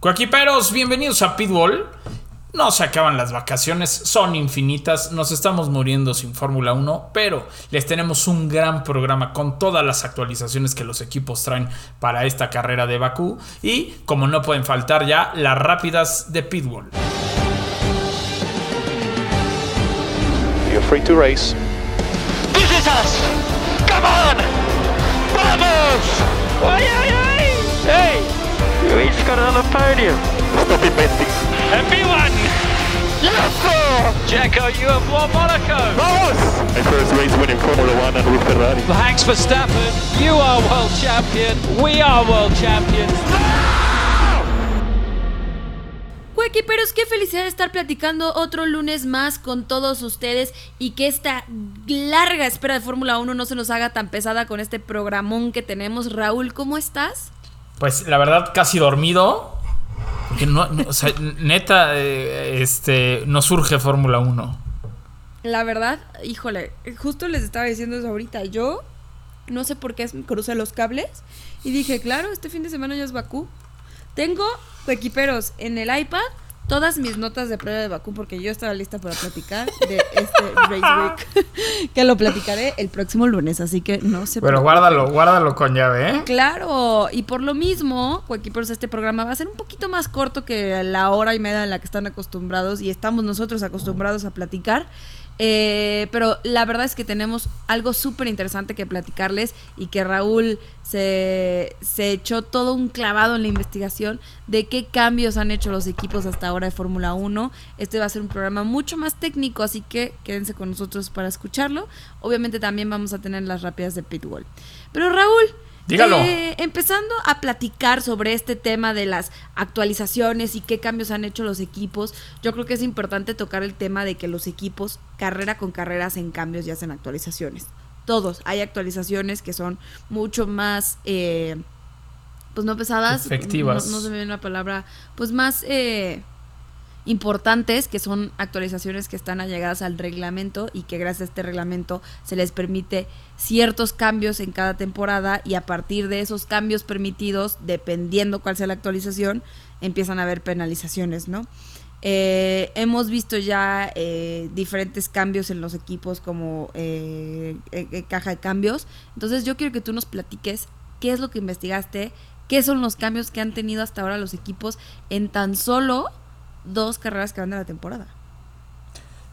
Coaquiperos, bienvenidos a Pitbull. No se acaban las vacaciones, son infinitas, nos estamos muriendo sin Fórmula 1, pero les tenemos un gran programa con todas las actualizaciones que los equipos traen para esta carrera de Bakú y, como no pueden faltar ya, las rápidas de Pitbull. You're free to race. This is us! Come on! Vamos! Got another podium. Stop inventing. Everyone! Yes! Jacko, you have won Monaco! Vamos! My first race winning Formula One and with Ferrari. Thanks Verstappen, you are world champion, we are world champions. Equiperos, qué felicidad estar platicando otro lunes más con todos ustedes y que esta larga espera de Fórmula 1 no se nos haga tan pesada con este programón que tenemos. Raúl, ¿cómo estás? Pues la verdad, casi dormido. No, no, o sea, neta, eh, este, no surge Fórmula 1. La verdad, híjole, justo les estaba diciendo eso ahorita. Yo no sé por qué crucé los cables y dije, claro, este fin de semana ya es Bakú. Tengo equiperos en el iPad todas mis notas de prueba de Bakú porque yo estaba lista para platicar de este Race Week que lo platicaré el próximo lunes, así que no se Pero preocupen. guárdalo, guárdalo con llave, ¿eh? Claro, y por lo mismo, Coequiperos, este programa va a ser un poquito más corto que la hora y media en la que están acostumbrados y estamos nosotros acostumbrados a platicar. Eh, pero la verdad es que tenemos algo súper interesante que platicarles y que Raúl se, se echó todo un clavado en la investigación de qué cambios han hecho los equipos hasta ahora de Fórmula 1. Este va a ser un programa mucho más técnico, así que quédense con nosotros para escucharlo. Obviamente también vamos a tener las rápidas de Pitbull. Pero Raúl, Dígalo. eh, empezando a platicar sobre este tema de las actualizaciones y qué cambios han hecho los equipos, yo creo que es importante tocar el tema de que los equipos carrera con carrera hacen cambios y hacen actualizaciones. Todos, hay actualizaciones que son mucho más, eh, pues no pesadas, Efectivas. No, no se me viene una palabra, pues más eh, importantes, que son actualizaciones que están allegadas al reglamento y que gracias a este reglamento se les permite ciertos cambios en cada temporada y a partir de esos cambios permitidos, dependiendo cuál sea la actualización, empiezan a haber penalizaciones, ¿no? Eh, hemos visto ya eh, diferentes cambios en los equipos como eh, caja de cambios. Entonces yo quiero que tú nos platiques qué es lo que investigaste, qué son los cambios que han tenido hasta ahora los equipos en tan solo dos carreras que van de la temporada.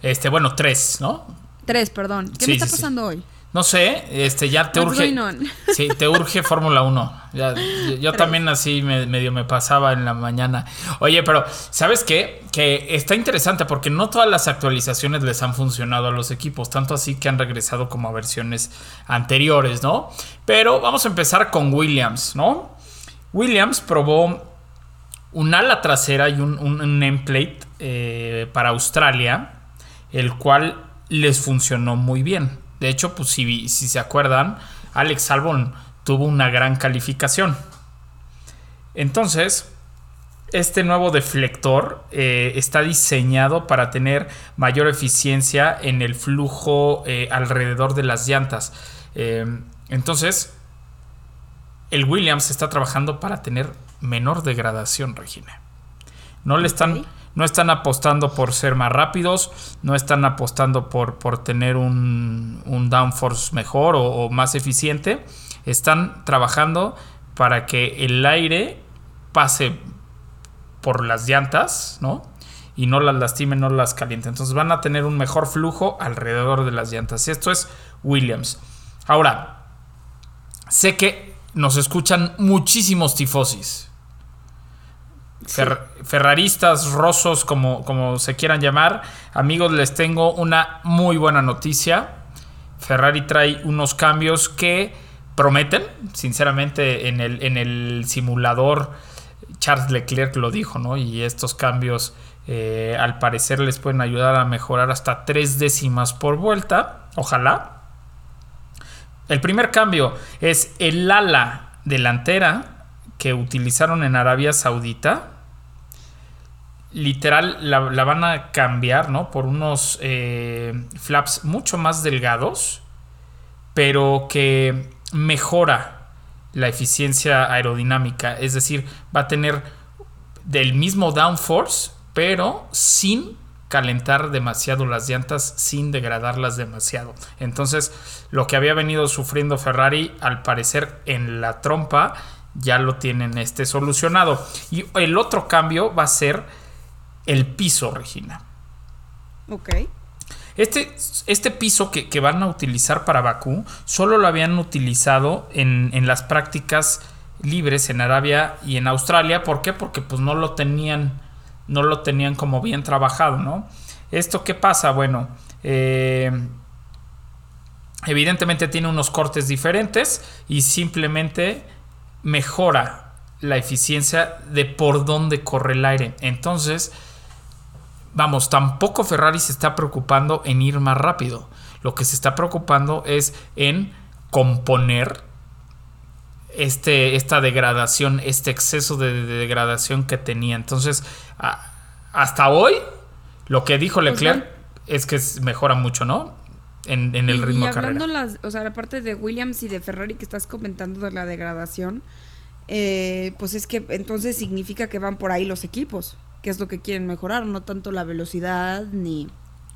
Este, bueno, tres, ¿no? Tres, perdón. ¿Qué Sí, me está sí, sí. pasando hoy? No sé, este, ya te What's urge. Sí, te urge Fórmula 1. Ya, yo- también así me- medio me pasaba en la mañana. Oye, pero ¿sabes qué? Que está interesante porque no todas las actualizaciones les han funcionado a los equipos, tanto así que han regresado como a versiones anteriores, ¿no? Pero vamos a empezar con Williams, ¿no? Williams probó un ala trasera y un, un- nameplate eh, para Australia, el cual les funcionó muy bien. De hecho, pues si, si se acuerdan, Alex Albon tuvo una gran calificación. Entonces, este nuevo deflector eh, está diseñado para tener mayor eficiencia en el flujo eh, alrededor de las llantas. Entonces, el Williams está trabajando para tener menor degradación, Regina. No le están, no están apostando por ser más rápidos, no están apostando por, por tener un, un downforce mejor o, o más eficiente. Están trabajando para que el aire pase por las llantas, ¿no? Y no las lastime, no las caliente. Entonces van a tener un mejor flujo alrededor de las llantas. Y esto es Williams. Ahora, sé que nos escuchan muchísimos tifosis. Fer- ferraristas, rosos, como, como se quieran llamar. Amigos, les tengo una muy buena noticia. Ferrari trae unos cambios que prometen, sinceramente, en el, en el simulador. Charles Leclerc lo dijo, ¿no? Y estos cambios, eh, al parecer, les pueden ayudar a mejorar hasta tres décimas por vuelta. Ojalá. El primer cambio es el ala delantera que utilizaron en Arabia Saudita. Literal, la, van a cambiar, ¿no? Por unos eh, flaps mucho más delgados, pero que mejora la eficiencia aerodinámica. Es decir, va a tener del mismo downforce, pero sin calentar demasiado las llantas, sin degradarlas demasiado. Entonces, lo que había venido sufriendo Ferrari, al parecer en la trompa, ya lo tienen este solucionado. Y el otro cambio va a ser el piso, Regina. Ok. Este, este piso que, que van a utilizar para Bakú solo lo habían utilizado en, en las prácticas libres en Arabia y en Australia. ¿Por qué? Porque pues no lo tenían, no lo tenían como bien trabajado, ¿no? ¿Esto qué pasa? Bueno, eh, evidentemente tiene unos cortes diferentes y simplemente mejora la eficiencia de por dónde corre el aire. Entonces, vamos, tampoco Ferrari se está preocupando en ir más rápido. Lo que se está preocupando es en componer este, esta degradación, este exceso de, de degradación que tenía. Entonces, a- hasta hoy, lo que dijo Leclerc es que mejora mucho, ¿no? En, en el Y- ritmo y de carrera. hablando las, o sea, la parte de Williams y de Ferrari que estás comentando de la degradación, eh, pues es que entonces significa que van por ahí los equipos, que es lo que quieren mejorar, no tanto la velocidad ni...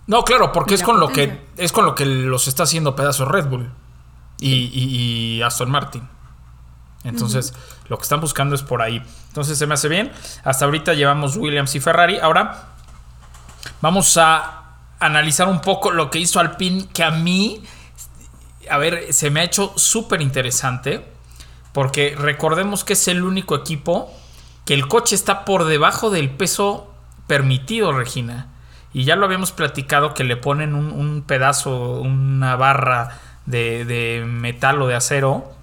No, claro, porque es con lo que es con lo que los está haciendo pedazos Red Bull y, y- y Aston Martin. Entonces, lo que están buscando es por ahí. Entonces, se me hace bien. Hasta ahorita llevamos Williams y Ferrari. Ahora vamos a analizar un poco lo que hizo Alpine, que a mí, a ver, se me ha hecho súper interesante. Porque recordemos que es el único equipo que el coche está por debajo del peso permitido, Regina. Y ya lo habíamos platicado que le ponen un, pedazo, una barra de metal o de acero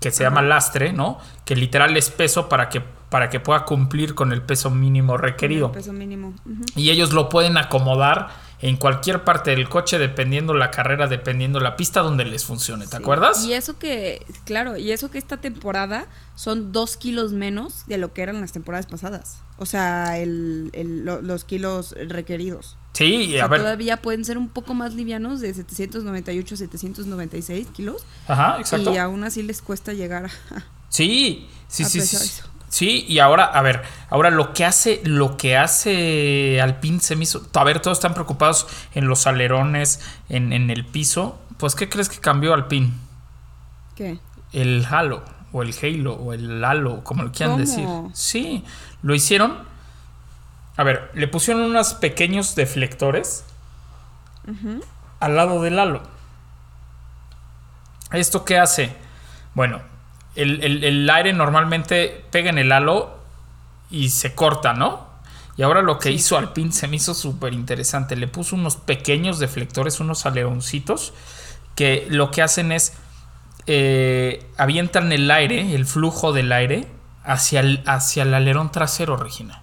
que se llama lastre, ¿no? Que literal es peso para que, para que pueda cumplir con el peso mínimo requerido. Peso mínimo. Ujú. Y ellos lo pueden acomodar en cualquier parte del coche dependiendo la carrera, dependiendo la pista donde les funcione. ¿Te Sí. acuerdas? Y eso que, claro, y eso que esta temporada son dos kilos menos de lo que eran las temporadas pasadas. O sea, el, el- lo- los kilos requeridos. Sí, y O sea, a ver. todavía pueden ser un poco más livianos, de 798 a 796 kilos. Ajá, exacto. Y aún así les cuesta llegar a... Sí, sí, a sí, sí. Sí, y ahora, a ver, ahora lo que hace, lo que hace Alpine se me hizo. A ver, todos están preocupados en los alerones, en, en el piso. Pues, ¿qué crees que cambió Alpine? ¿Qué? El Halo, o el Halo, o el Halo, como lo quieran ¿Cómo? decir. Sí, lo hicieron. A ver, le pusieron unos pequeños deflectores al lado del halo. ¿Esto qué hace? Bueno, el, el- el aire normalmente pega en el halo y se corta, ¿no? Y ahora lo que hizo Alpine se me hizo súper interesante. Le puso unos pequeños deflectores, unos aleroncitos, que lo que hacen es eh, avientan el aire, el flujo del aire, hacia el, hacia el alerón trasero, Regina.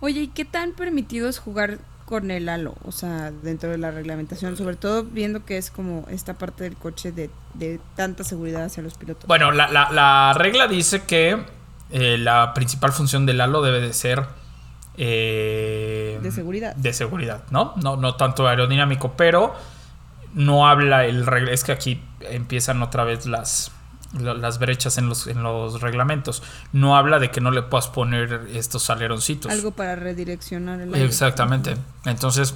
Oye, ¿y qué tan permitido es jugar con el halo? O sea, dentro de la reglamentación, sobre todo viendo que es como esta parte del coche de, de tanta seguridad hacia los pilotos. Bueno, la, la- la regla dice que eh, la principal función del halo debe de ser eh, De seguridad. De seguridad, ¿no? No, no tanto aerodinámico, pero no habla el regla. Es que aquí empiezan otra vez las, las brechas en los, en los reglamentos. No habla de que no le puedas poner estos aleroncitos. Algo para redireccionar el aire. Exactamente. Entonces,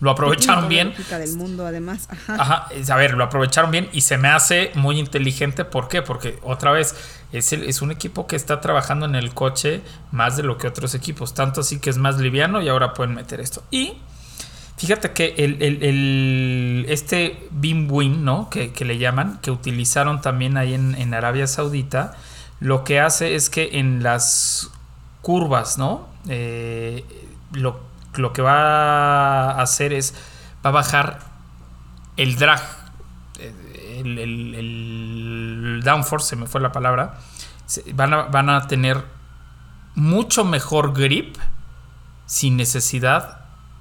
lo aprovecharon bien. del mundo, además. Ajá. Ajá, a ver, lo aprovecharon bien y se me hace muy inteligente. ¿Por qué? Porque otra vez es, el- es un equipo que está trabajando en el coche más de lo que otros equipos. Tanto así que es más liviano y ahora pueden meter esto. Y fíjate que el, este Beam Wing, ¿no? Que, le llaman, que utilizaron también ahí en, Arabia Saudita, lo que hace es que en las curvas, ¿no? Eh, lo, lo que va a hacer es, va a bajar el drag, eh, el, downforce, se me fue la palabra, van a, van a tener mucho mejor grip sin necesidad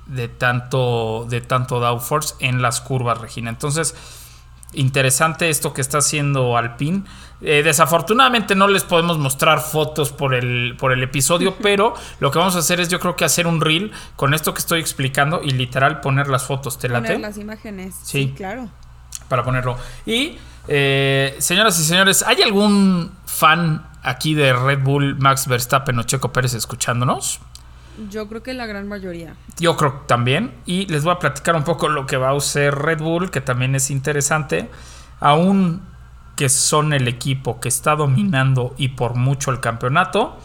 de tanto, de tanto downforce en las curvas, Regina. Entonces, interesante esto que está haciendo Alpine. Eh, desafortunadamente no les podemos mostrar fotos por el, por el episodio, pero lo que vamos a hacer es yo creo que hacer un reel con esto que estoy explicando y literal poner las fotos. ¿Te late? Poner las imágenes. Sí. Sí, claro. para ponerlo. Y, eh, señoras y señores, ¿hay algún fan aquí de Red Bull, Max Verstappen o Checo Pérez escuchándonos? Yo creo que la gran mayoría. Yo creo también. Y les voy a platicar un poco lo que va a hacer Red Bull, que también es interesante. Aún que son el equipo que está dominando y por mucho el campeonato,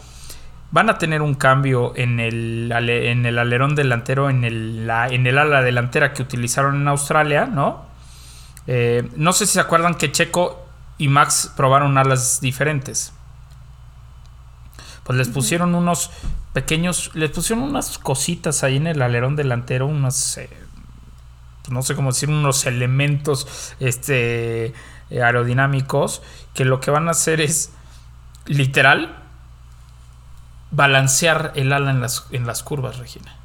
van a tener un cambio en el, en el alerón delantero, en el, la- en el ala delantera que utilizaron en Australia, ¿no? Eh, no sé si se acuerdan que Checo y Max probaron alas diferentes. Pues les pusieron unos pequeños, les pusieron unas cositas ahí en el alerón delantero, unas, eh, no sé cómo decir, unos elementos este, eh, aerodinámicos que lo que van a hacer es literal balancear el ala en las, en las curvas, Regina.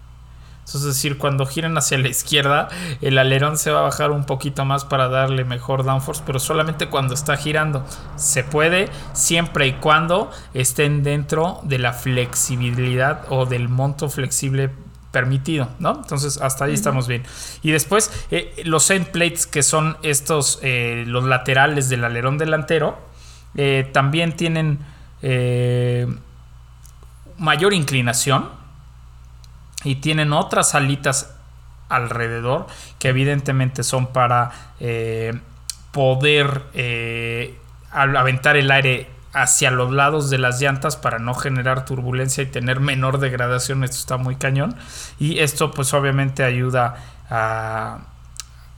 Eso es decir, cuando giren hacia la izquierda, el alerón se va a bajar un poquito más para darle mejor downforce, pero solamente cuando está girando. Se puede siempre y cuando estén dentro de la flexibilidad o del monto flexible permitido, ¿no? Entonces hasta ahí estamos bien. Y después eh, los end plates que son estos, eh, los laterales del alerón delantero, eh, también tienen mayor inclinación y tienen otras alitas alrededor que evidentemente son para eh, poder eh, aventar el aire hacia los lados de las llantas para no generar turbulencia y tener menor degradación. Esto está muy cañón. Y esto pues obviamente ayuda a-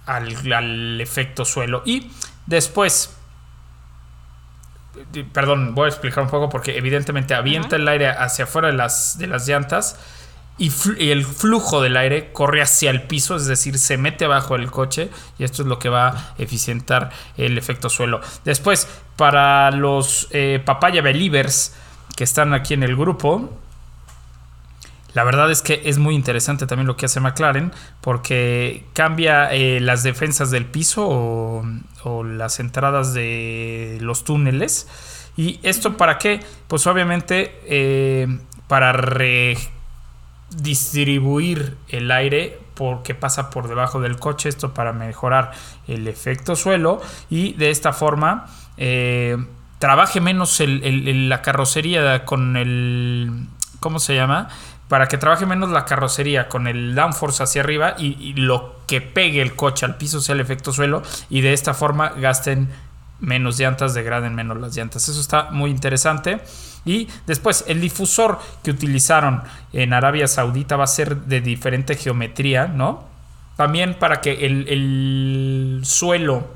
al, al efecto suelo. Y después perdón voy a explicar un poco porque evidentemente avienta el aire hacia afuera de las, de las llantas y, el flujo del aire corre hacia el piso, es decir, se mete abajo del coche y esto es lo que va a eficientar el efecto suelo. Después, para los eh, papaya believers que están aquí en el grupo, la verdad es que es muy interesante también lo que hace McLaren porque cambia eh, las defensas del piso o, las entradas de los túneles. ¿Y esto para qué? Pues obviamente eh, para redistribuir el aire porque pasa por debajo del coche, esto para mejorar el efecto suelo y de esta forma eh, trabaje menos la carrocería con el... ¿Cómo se llama? Para que trabaje menos la carrocería con el downforce hacia arriba y, y lo que pegue el coche al piso sea el efecto suelo y de esta forma gasten menos llantas, degraden menos las llantas. Eso está muy interesante. Y después, el difusor que utilizaron en Arabia Saudita va a ser de diferente geometría, ¿no? También para que el, el suelo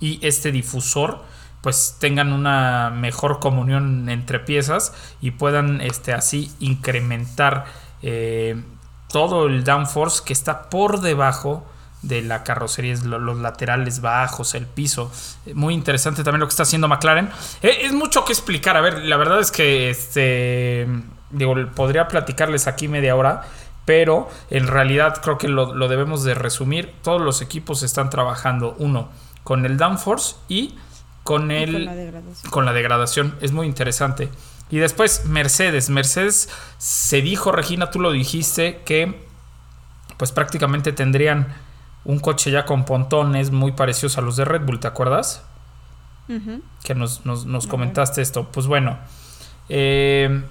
y este difusor pues tengan una mejor comunión entre piezas y puedan este, así incrementar eh, todo el downforce que está por debajo de la carrocería, es lo- los laterales bajos, el piso. Eh, Muy interesante también lo que está haciendo McLaren. Eh, es mucho que explicar. A ver, la verdad es que este digo, podría platicarles aquí media hora, pero en realidad creo que lo, lo debemos de resumir. Todos los equipos están trabajando, uno, con el downforce y con el con la degradación. con la degradación. Es muy interesante. Y después Mercedes. Mercedes se dijo, Regina, tú lo dijiste, que pues prácticamente tendrían un coche ya con pontones muy parecidos a los de Red Bull, ¿te acuerdas? Que nos, nos- nos comentaste esto. Pues bueno, eh,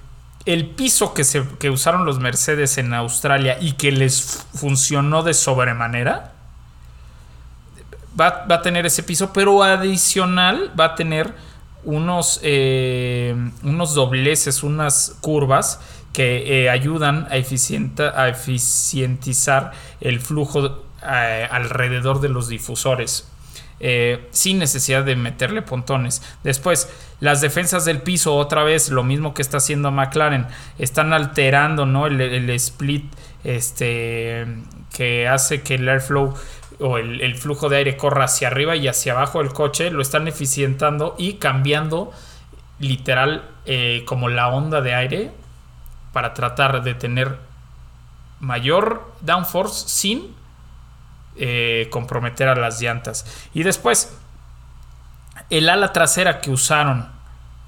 el piso que, se, que usaron los Mercedes en Australia y que les funcionó de sobremanera, va, va a tener ese piso, pero adicional va a tener unos, eh, unos dobleces, unas curvas que eh, ayudan a, eficienta- a eficientizar el flujo eh, alrededor de los difusores. eh, sin necesidad de meterle pontones. Después, las defensas del piso, otra vez, lo mismo que está haciendo McLaren, están alterando ¿no? el, split este, que hace que el airflow o el, el flujo de aire corra hacia arriba y hacia abajo del coche, lo están eficientando y cambiando literal eh, como la onda de aire para tratar de tener mayor downforce sin eh, comprometer a las llantas. Y después, el ala trasera que usaron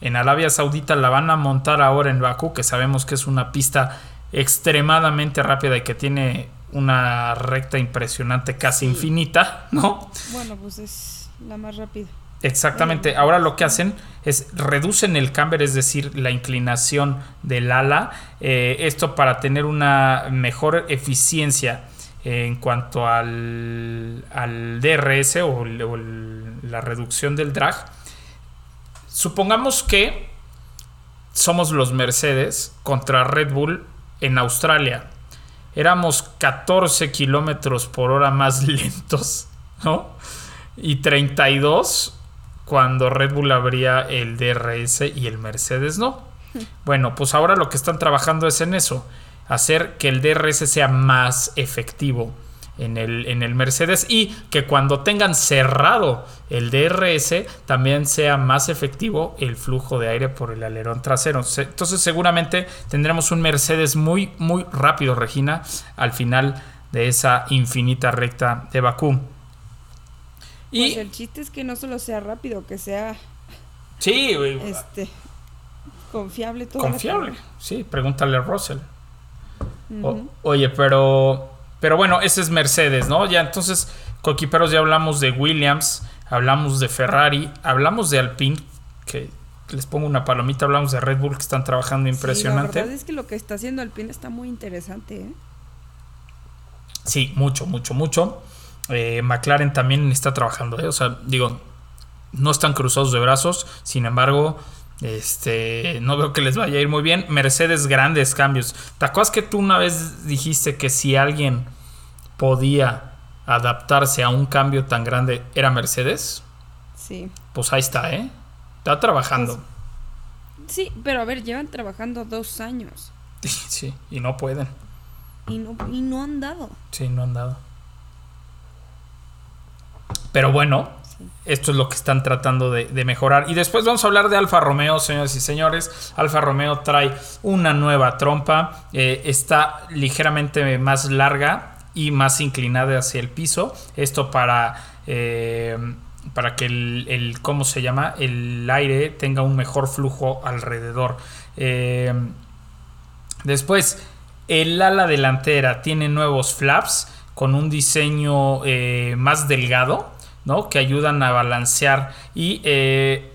en Arabia Saudita la van a montar ahora en Bakú, que sabemos que es una pista extremadamente rápida y que tiene una recta impresionante, casi infinita, ¿no? Bueno, pues es la más rápida. Exactamente. Ahora lo que hacen es reducen el camber, es decir, la inclinación del ala. eh, esto para tener una mejor eficiencia en cuanto al, al DRS o, el- o el- la reducción del drag. Supongamos que somos los Mercedes contra Red Bull en Australia. Éramos 14 kilómetros por hora más lentos, ¿no? Y 32 cuando Red Bull abría el DRS y el Mercedes no. Bueno, pues ahora lo que están trabajando es en eso, hacer que el DRS sea más efectivo en el, en el Mercedes y que cuando tengan cerrado el DRS también sea más efectivo el flujo de aire por el alerón trasero. Se- Entonces seguramente tendremos un Mercedes muy, muy rápido, Regina, al final de esa infinita recta de Bakú. Y Pues el chiste es que no solo sea rápido, que sea sí, este confiable todo. confiable. Sí, pregúntale a Russell. O- oye, pero pero bueno, ese es Mercedes, ¿no? Ya entonces, coquiperos, ya hablamos de Williams, hablamos de Ferrari, hablamos de Alpine, que les pongo una palomita, hablamos de Red Bull que están trabajando impresionante. la verdad es que lo que está haciendo Alpine está muy interesante, ¿eh? Sí, mucho, mucho, mucho. Eh, McLaren también está trabajando, ¿eh? o sea, digo, no están cruzados de brazos, sin embargo, este, no veo que les vaya a ir muy bien. Mercedes, grandes cambios. ¿Te acuerdas que tú una vez dijiste que si alguien podía adaptarse a un cambio tan grande era Mercedes? Sí. Pues ahí está, ¿eh? Está trabajando. Sí, pero a ver, llevan trabajando dos años Sí, y no pueden. y no, y no han dado. Sí, no han dado. Pero bueno, esto es lo que están tratando de, mejorar. Y después vamos a hablar de Alfa Romeo, señoras y señores. Alfa Romeo trae una nueva trompa. eh, está ligeramente más larga y más inclinada hacia el piso. Esto para, eh, para que el, ¿cómo se llama? El aire tenga un mejor flujo alrededor. Eh, Después, el ala delantera tiene nuevos flaps con un diseño más delgado, ¿no? Que ayudan a balancear y eh,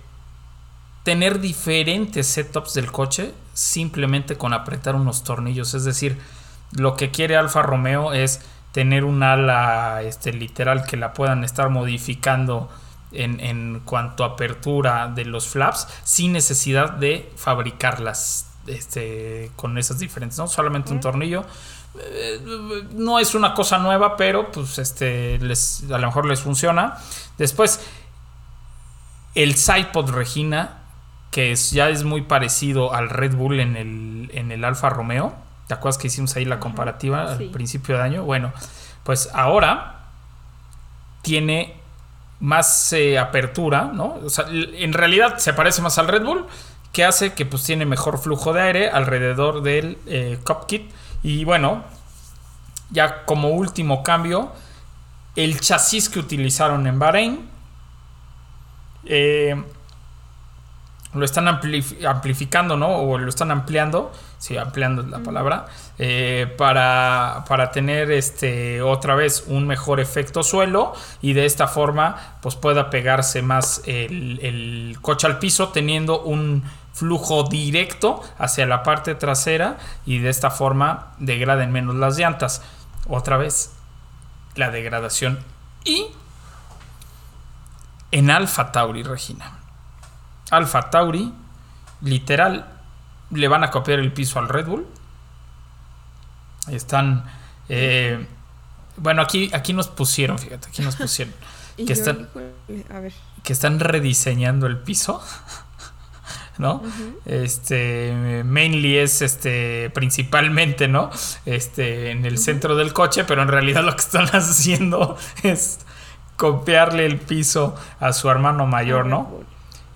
tener diferentes setups del coche simplemente con apretar unos tornillos. Es decir, lo que quiere Alfa Romeo es tener un ala este, literal que la puedan estar modificando en, en cuanto a apertura de los flaps sin necesidad de fabricarlas este, con esas diferentes, ¿no? Solamente un tornillo. No es una cosa nueva, pero pues este les, a lo mejor les funciona. Después, el sidepod Regina, que es, ya es muy parecido al Red Bull en el, en el Alfa Romeo. ¿Te acuerdas que hicimos ahí la comparativa sí. al principio de año? Bueno, pues ahora tiene más eh, apertura, ¿no? O sea, en realidad se parece más al Red Bull, que hace que pues tiene mejor flujo de aire alrededor del eh, cockpit. Y bueno, ya como último cambio, el chasis que utilizaron en Bahrein eh, lo están amplif- amplificando, ¿no? O lo están ampliando, sí, ampliando es la palabra, eh, para, para tener este otra vez un mejor efecto suelo y de esta forma pues pueda pegarse más el, el coche al piso teniendo un flujo directo hacia la parte trasera y de esta forma degraden menos las llantas. Otra vez, la degradación. Y en Alfa Tauri, Regina. Alfa Tauri, literal, le van a copiar el piso al Red Bull. Están. eh, bueno, aquí, aquí nos pusieron, fíjate, aquí nos pusieron. Que, están, híjole, a ver, que están rediseñando el piso. ¿No? Este mainly es este principalmente, ¿no? Este en el centro del coche, pero en realidad lo que están haciendo es copiarle el piso a su hermano mayor, ¿no?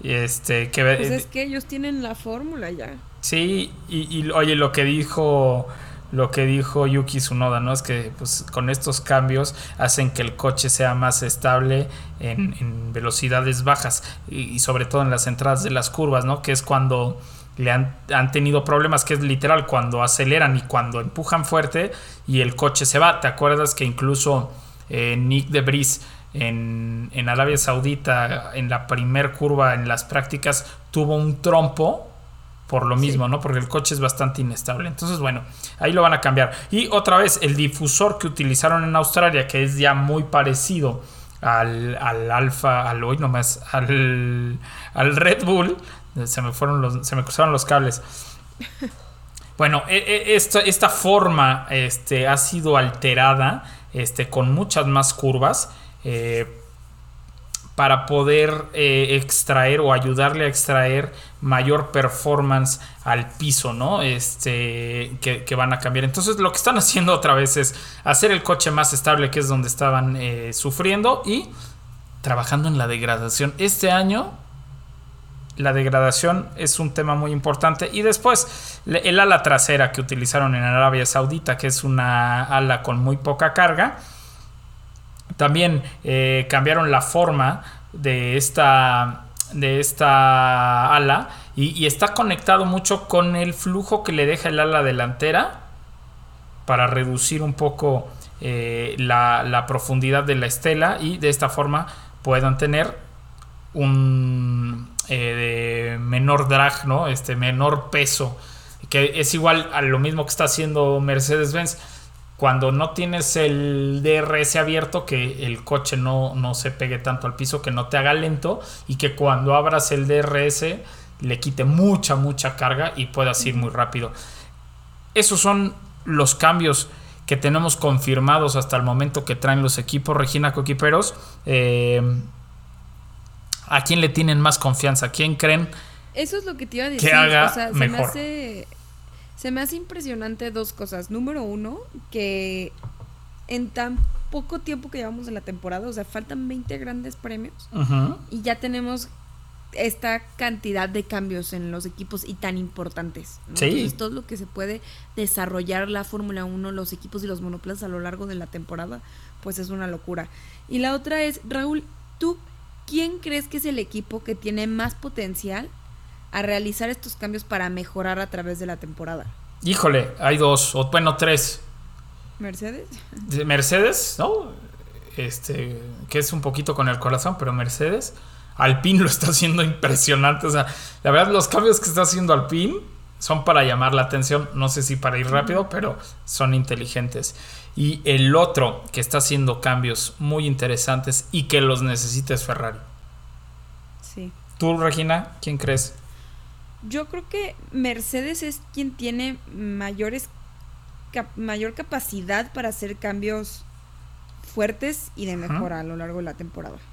Este que Pues es que ellos tienen la fórmula ya. Sí, y, y, oye, lo que dijo lo que dijo Yuki Tsunoda, ¿no? Es que pues, con estos cambios hacen que el coche sea más estable en, velocidades bajas y, sobre todo en las entradas de las curvas, ¿no? Que es cuando le han, han tenido problemas, que es literal cuando aceleran y cuando empujan fuerte y el coche se va. ¿Te acuerdas que incluso eh, Nick de Vries en, en Arabia Saudita, en la primer curva, en las prácticas, tuvo un trompo por lo mismo, ¿no? Porque el coche es bastante inestable. Entonces, bueno, ahí lo van a cambiar. Y otra vez, el difusor que utilizaron en Australia, que es ya muy parecido al, al Alfa, al hoy nomás, al, al Red Bull, se me fueron los, se me cruzaron los cables. Bueno, e- e- esta, esta forma este, ha sido alterada este, con muchas más curvas. eh, para poder eh, extraer o ayudarle a extraer mayor performance al piso, ¿no? Este, que, van a cambiar. Entonces lo que están haciendo otra vez es hacer el coche más estable, que es donde estaban eh, sufriendo, y trabajando en la degradación. Este año la degradación es un tema muy importante. Y después el ala trasera que utilizaron en Arabia Saudita, que es una ala con muy poca carga. También eh, cambiaron la forma de esta, de esta ala y, está conectado mucho con el flujo que le deja el ala delantera para reducir un poco eh, la, profundidad de la estela y de esta forma puedan tener un eh, menor drag, ¿no? Este menor peso, que es igual a lo mismo que está haciendo Mercedes-Benz. Cuando no tienes el DRS abierto, que el coche no, no se pegue tanto al piso, que no te haga lento y que cuando abras el DRS le quite mucha, mucha carga y puedas ir muy rápido. Esos son los cambios que tenemos confirmados hasta el momento que traen los equipos Regina Coquiperos. Eh, ¿A quién le tienen más confianza? ¿A quién creen? Eso es lo que te iba a decir. Que haga o sea, se mejor. me hace. Se me hace impresionante dos cosas. Número uno, que en tan poco tiempo que llevamos en la temporada, o sea, faltan 20 grandes premios y ya tenemos esta cantidad de cambios en los equipos y tan importantes. ¿no? Sí. Entonces, todo lo que se puede desarrollar la Fórmula 1, los equipos y los monoplazas a lo largo de la temporada, pues es una locura. Y la otra es, Raúl, ¿tú quién crees que es el equipo que tiene más potencial a realizar estos cambios para mejorar a través de la temporada? Híjole, hay dos, o bueno, tres. ¿Mercedes? De Mercedes, ¿no? Este, que es un poquito con el corazón, pero Mercedes. Alpine lo está haciendo impresionante. O sea, la verdad, los cambios que está haciendo Alpine son para llamar la atención. No sé si para ir rápido, pero son inteligentes. Y el otro que está haciendo cambios muy interesantes y que los necesita es Ferrari. Sí. ¿Tú, Regina, quién crees? Yo creo que Mercedes es quien tiene mayores cap- mayor capacidad para hacer cambios fuertes y de Ajá. mejora a lo largo de la temporada. Creo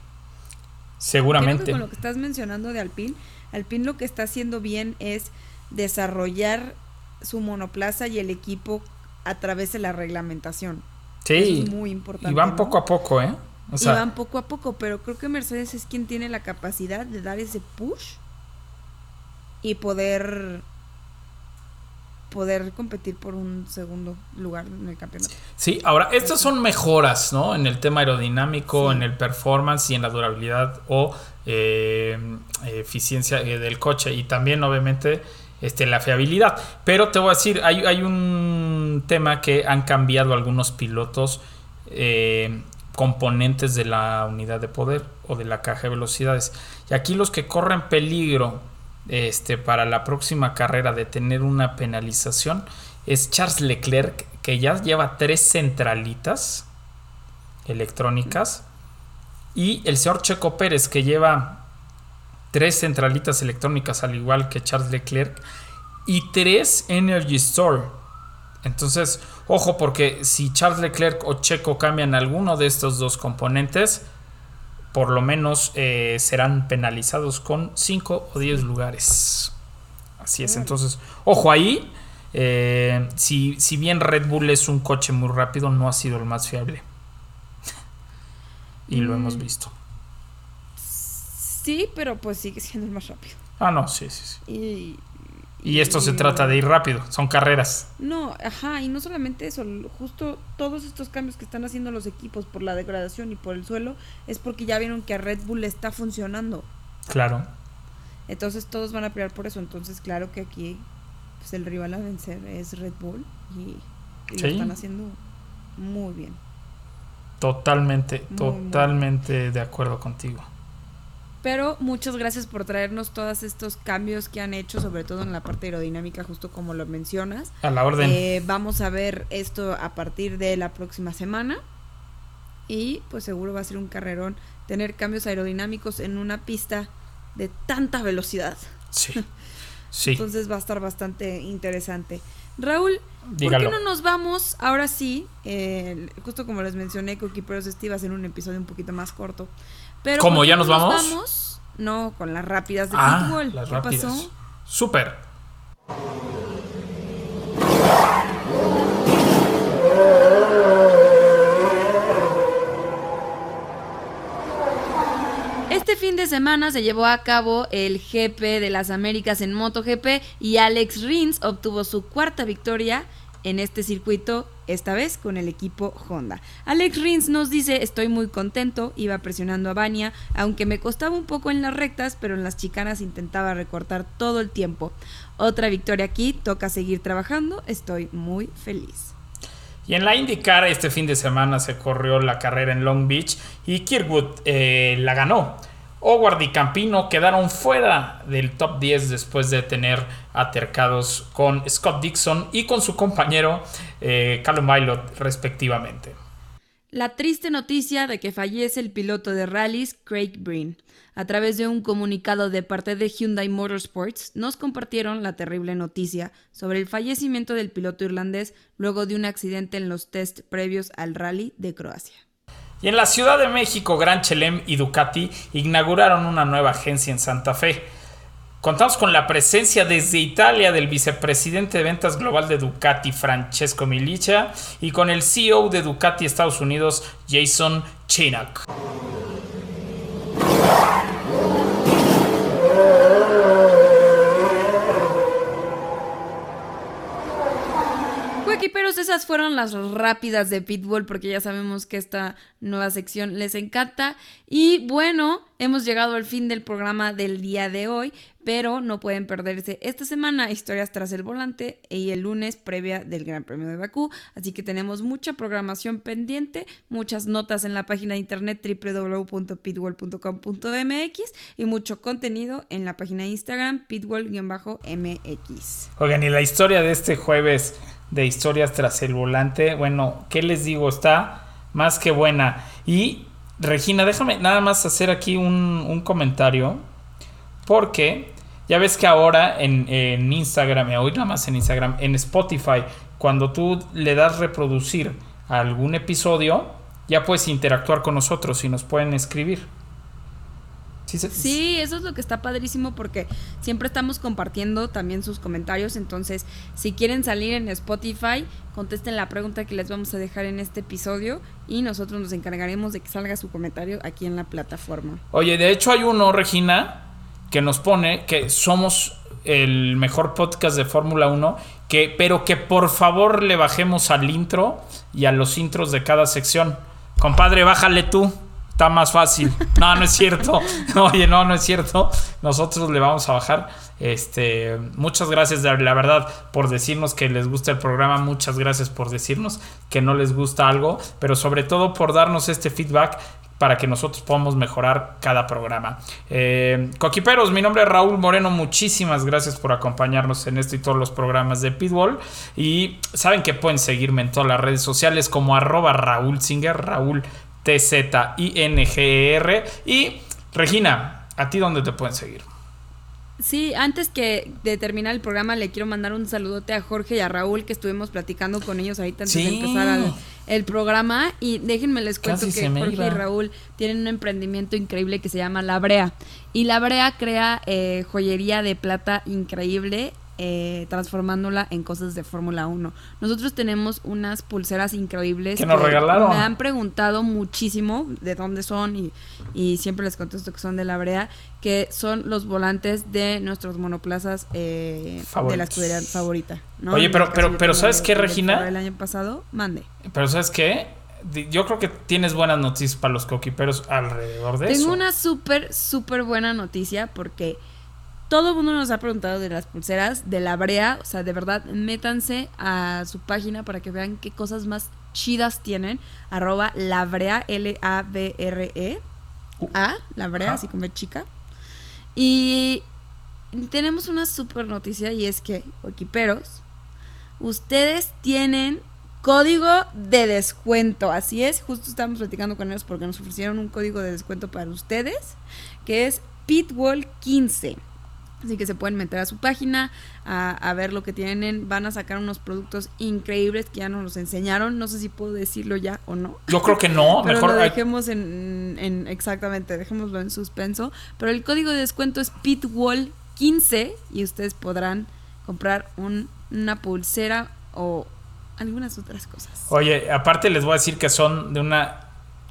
que Seguramente. con lo que estás mencionando de Alpine, Alpine lo que está haciendo bien es desarrollar su monoplaza y el equipo a través de la reglamentación. Sí. Eso es muy importante. Y van ¿no? poco a poco, ¿eh? O y van poco a poco, pero creo que Mercedes es quien tiene la capacidad de dar ese push y poder poder competir por un segundo lugar en el campeonato. Sí, ahora, estas son mejoras, ¿no? En el tema aerodinámico, Sí. en el performance y en la durabilidad o eh, eficiencia eh, del coche y también, obviamente, este, la fiabilidad. Pero te voy a decir, hay, hay un tema que han cambiado algunos pilotos eh, componentes de la unidad de poder o de la caja de velocidades. Y aquí los que corren peligro este, para la próxima carrera de tener una penalización es Charles Leclerc, que ya lleva tres centralitas electrónicas, y el señor Checo Pérez, que lleva tres centralitas electrónicas, al igual que Charles Leclerc, y tres Energy Store. Entonces, ojo, porque si Charles Leclerc o Checo cambian alguno de estos dos componentes, por lo menos eh, serán penalizados con 5 o 10 lugares. Así es, entonces, ojo ahí. eh, si, si bien Red Bull es un coche muy rápido, no ha sido el más fiable. y lo hemos visto. Sí, pero pues sigue siendo el más rápido. Ah, no, sí, sí, sí. Y, Y esto se trata de ir rápido, son carreras. No, ajá, y no solamente eso, justo todos estos cambios que están haciendo los equipos por la degradación y por el suelo es porque ya vieron que a Red Bull le está funcionando. Claro. Entonces todos van a pelear por eso. Entonces, claro que aquí pues, el rival a vencer es Red Bull y, y Sí. lo están haciendo muy bien. Totalmente, Muy, totalmente de acuerdo contigo. Pero muchas gracias por traernos todos estos cambios que han hecho, sobre todo en la parte aerodinámica, justo como lo mencionas. A la orden. Eh, vamos a ver esto a partir de la próxima semana. Y pues seguro va a ser un carrerón tener cambios aerodinámicos en una pista de tanta velocidad. Sí. Sí. Entonces va a estar bastante interesante. Raúl, ¿por qué no nos vamos ahora sí? eh, justo como les mencioné, Cookie Pero Steve va a ser un episodio un poquito más corto. Pero ¿Cómo, ¿por qué ya no nos vamos? No, con las rápidas de ah, fútbol. las ¿Qué rápidas. pasó? Súper. Este fin de semana se llevó a cabo el GP de las Américas en MotoGP y Alex Rins obtuvo su cuarta victoria en este circuito, esta vez con el equipo Honda. Alex Rins nos dice, estoy muy contento, iba presionando a Bania, aunque me costaba un poco en las rectas, pero en las chicanas intentaba recortar todo el tiempo. Otra victoria aquí, toca seguir trabajando, estoy muy feliz. Y en la IndyCar este fin de semana se corrió la carrera en Long Beach y Kirkwood eh, la ganó. Howard y Campino quedaron fuera del top 10 después de tener atercados con Scott Dixon y con su compañero eh, Callum respectivamente. La triste noticia de que fallece el piloto de rallies Craig Breen. A través de un comunicado de parte de Hyundai Motorsports, nos compartieron la terrible noticia sobre el fallecimiento del piloto irlandés luego de un accidente en los test previos al rally de Croacia. Y en la Ciudad de México, Gran Chelem y Ducati inauguraron una nueva agencia en Santa Fe. Contamos con la presencia desde Italia del vicepresidente de ventas global de Ducati, Francesco Milicia, y con el CEO de Ducati Estados Unidos, Jason Chinak. Esas fueron las rápidas de Pitbull porque ya sabemos que esta nueva sección les encanta. Y bueno, hemos llegado al fin del programa del día de hoy, pero no pueden perderse esta semana historias tras el volante y el lunes previa del Gran Premio de Bakú. Así que tenemos mucha programación pendiente, muchas notas en la página de internet www.pitbull.com.mx y mucho contenido en la página de Instagram pitbull-mx. Oigan, y la historia de este jueves de historias tras el volante, bueno, ¿qué les digo? Está más que buena. Y Regina, déjame nada más hacer aquí un, un comentario, porque ya ves que ahora en, en Instagram, hoy nada más en Instagram, en Spotify, cuando tú le das reproducir algún episodio, ya puedes interactuar con nosotros y nos pueden escribir. Sí, sí, eso es lo que está padrísimo porque siempre estamos compartiendo también sus comentarios. Entonces, si quieren salir en Spotify, contesten la pregunta que les vamos a dejar en este episodio y nosotros nos encargaremos de que salga su comentario aquí en la plataforma. Oye, de hecho hay uno, Regina, que nos pone que somos el mejor podcast de Fórmula 1, que, pero que por favor le bajemos al intro y a los intros de cada sección. Compadre, bájale tú. Está más fácil. No, no es cierto. Oye, no, no es cierto. Nosotros le vamos a bajar. Este, muchas gracias, la verdad, por decirnos que les gusta el programa. Muchas gracias por decirnos que no les gusta algo. Pero sobre todo por darnos este feedback para que nosotros podamos mejorar cada programa. Eh, Coquiperos, mi nombre es Raúl Moreno. Muchísimas gracias por acompañarnos en este y todos los programas de Pitbull. Y saben que pueden seguirme en todas las redes sociales como arroba Raúl Singer, Raúl T-Z-I-N-G-E-R. Y Regina, ¿a ti dónde te pueden seguir? Sí, antes que de terminar el programa le quiero mandar un saludote a Jorge y a Raúl que estuvimos platicando con ellos ahorita antes Sí. de empezar el programa y déjenme les cuento Casi que Jorge iba. y Raúl tienen un emprendimiento increíble que se llama La Brea y La Brea crea eh, joyería de plata increíble eh, transformándola en cosas de Fórmula 1. Nosotros tenemos unas pulseras increíbles Que nos regalaron. Me han preguntado muchísimo de dónde son y, y siempre les contesto que son de La Brea, que son los volantes de nuestros monoplazas eh, de la escudería favorita. ¿no? Oye, pero- pero- pero tengo ¿sabes qué, Regina? El año pasado, mande. Pero ¿sabes qué? Yo creo que tienes buenas noticias para los coquiperos alrededor de Tengo eso. una súper, súper buena noticia porque todo el mundo nos ha preguntado de las pulseras de la brea. O sea, de verdad, métanse a su página para que vean qué cosas más chidas tienen. Arroba labrea, L-A-B-R-E. A, labrea, Ajá. así como chica. Y tenemos una super noticia y es que, equiperos, ustedes tienen código de descuento. Así es, justo estamos platicando con ellos porque nos ofrecieron un código de descuento para ustedes, que es Pitwall15. Así que se pueden meter a su página a, a ver lo que tienen. Van a sacar unos productos increíbles que ya nos los enseñaron. No sé si puedo decirlo ya o no. Yo creo que no, Pero mejor lo hay- dejemos en, en- exactamente, dejémoslo en suspenso. Pero el código de descuento es Pitwall15 y ustedes podrán comprar un- una pulsera o algunas otras cosas. Oye, aparte les voy a decir que son de una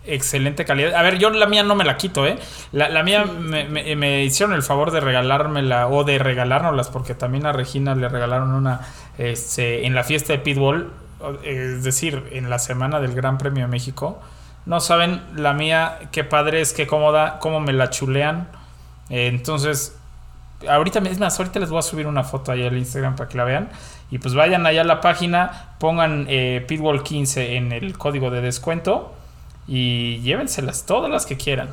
excelente calidad. A ver, yo la mía no me la quito, ¿eh? La, la mía me, me- me hicieron el favor de regalármela o de regalárnoslas porque también a Regina le regalaron una este, en la fiesta de Pitbull, es decir, en la semana del Gran Premio de México. No saben la mía, qué padre es, qué cómoda, cómo me la chulean. Eh, entonces, ahorita es más, ahorita les voy a subir una foto ahí al Instagram para que la vean. Y pues vayan allá a la página, pongan eh, Pitbull 15 en el código de descuento y llévenselas todas las que quieran.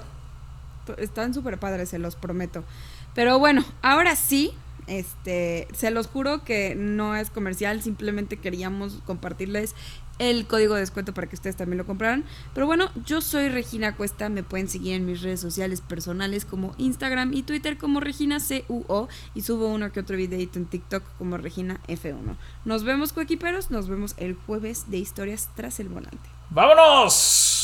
Están súper padres, se los prometo. Pero bueno, ahora sí, este, se los juro que no es comercial, simplemente queríamos compartirles el código de descuento para que ustedes también lo compraran. Pero bueno, yo soy Regina Cuesta, me pueden seguir en mis redes sociales personales como Instagram y Twitter como Regina CUO y subo uno que otro videito en TikTok como Regina F1. Nos vemos coequiperos, nos vemos el jueves de historias tras el volante. ¡Vámonos!